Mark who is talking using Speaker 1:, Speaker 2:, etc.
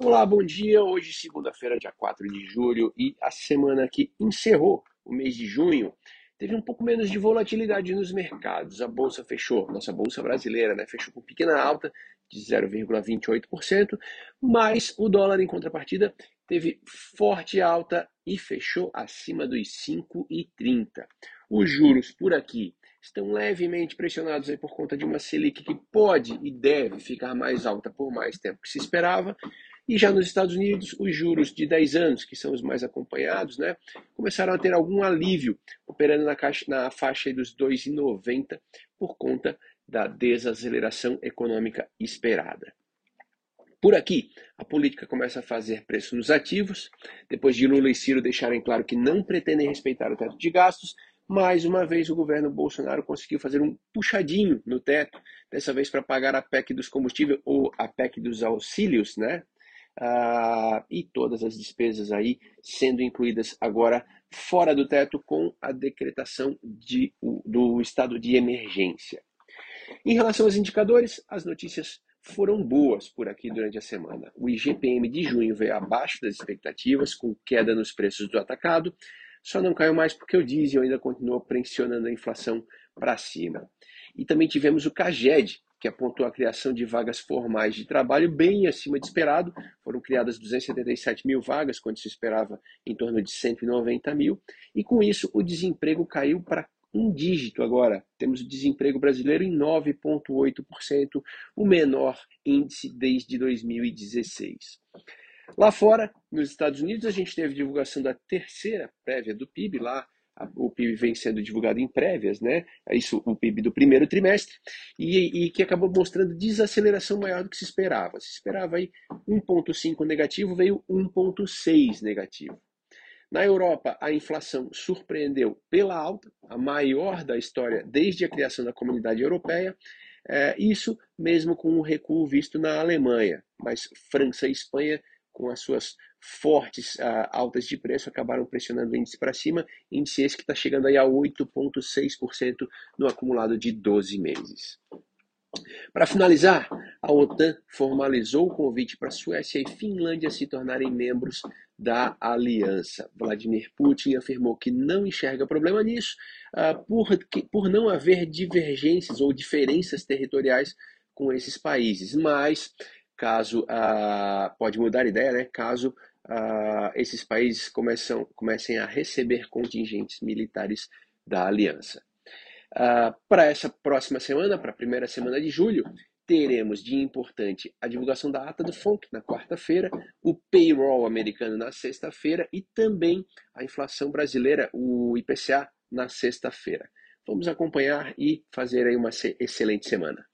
Speaker 1: Olá, bom dia. Hoje, segunda-feira, dia 4 de julho, e a semana que encerrou o mês de junho teve um pouco menos de volatilidade nos mercados. A bolsa fechou, nossa bolsa brasileira, né, fechou com pequena alta de 0,28%, mas o dólar, em contrapartida, teve forte alta e fechou acima dos 5,30. Os juros por aqui estão levemente pressionados aí por conta de uma Selic que pode e deve ficar mais alta por mais tempo que se esperava. E já nos Estados Unidos, os juros de 10 anos, que são os mais acompanhados, né, começaram a ter algum alívio, operando na, caixa, na faixa dos 2,90 por conta da desaceleração econômica esperada. Por aqui, a política começa a fazer preço nos ativos, depois de Lula e Ciro deixarem claro que não pretendem respeitar o teto de gastos, mais uma vez o governo Bolsonaro conseguiu fazer um puxadinho no teto, dessa vez para pagar a PEC dos combustíveis ou a PEC dos auxílios, né? Ah, e todas as despesas aí sendo incluídas agora fora do teto com a decretação de, do estado de emergência. Em relação aos indicadores, as notícias foram boas por aqui durante a semana. O IGPM de junho veio abaixo das expectativas, com queda nos preços do atacado, só não caiu mais porque o diesel ainda continuou pressionando a inflação para cima. E também tivemos o CAGED, que apontou a criação de vagas formais de trabalho bem acima de esperado. Foram criadas 277 mil vagas, quando se esperava em torno de 190 mil. E com isso, o desemprego caiu para um dígito agora. Temos o desemprego brasileiro em 9,8%, o menor índice desde 2016. Lá fora, nos Estados Unidos, a gente teve divulgação da terceira prévia do PIB, lá o PIB vem sendo divulgado em prévias, né? É isso, o PIB do primeiro trimestre, e, e, que acabou mostrando desaceleração maior do que se esperava. Se esperava aí 1,5 negativo, veio 1,6 negativo. Na Europa, a inflação surpreendeu pela alta, a maior da história desde a criação da comunidade europeia, é, isso mesmo com o recuo visto na Alemanha, mas França e Espanha com as suas fortes uh, altas de preço, acabaram pressionando o índice para cima, índice esse que está chegando aí a 8,6% no acumulado de 12 meses. Para finalizar, a OTAN formalizou o convite para Suécia e Finlândia se tornarem membros da aliança. Vladimir Putin afirmou que não enxerga problema nisso, uh, por, que, por não haver divergências ou diferenças territoriais com esses países, mas caso uh, pode mudar a ideia, né? Caso uh, esses países começam, comecem a receber contingentes militares da aliança. Uh, para essa próxima semana, para a primeira semana de julho, teremos de importante a divulgação da ata do FONC na quarta-feira, o payroll americano na sexta-feira e também a inflação brasileira, o IPCA, na sexta-feira. Vamos acompanhar e fazer aí uma excelente semana.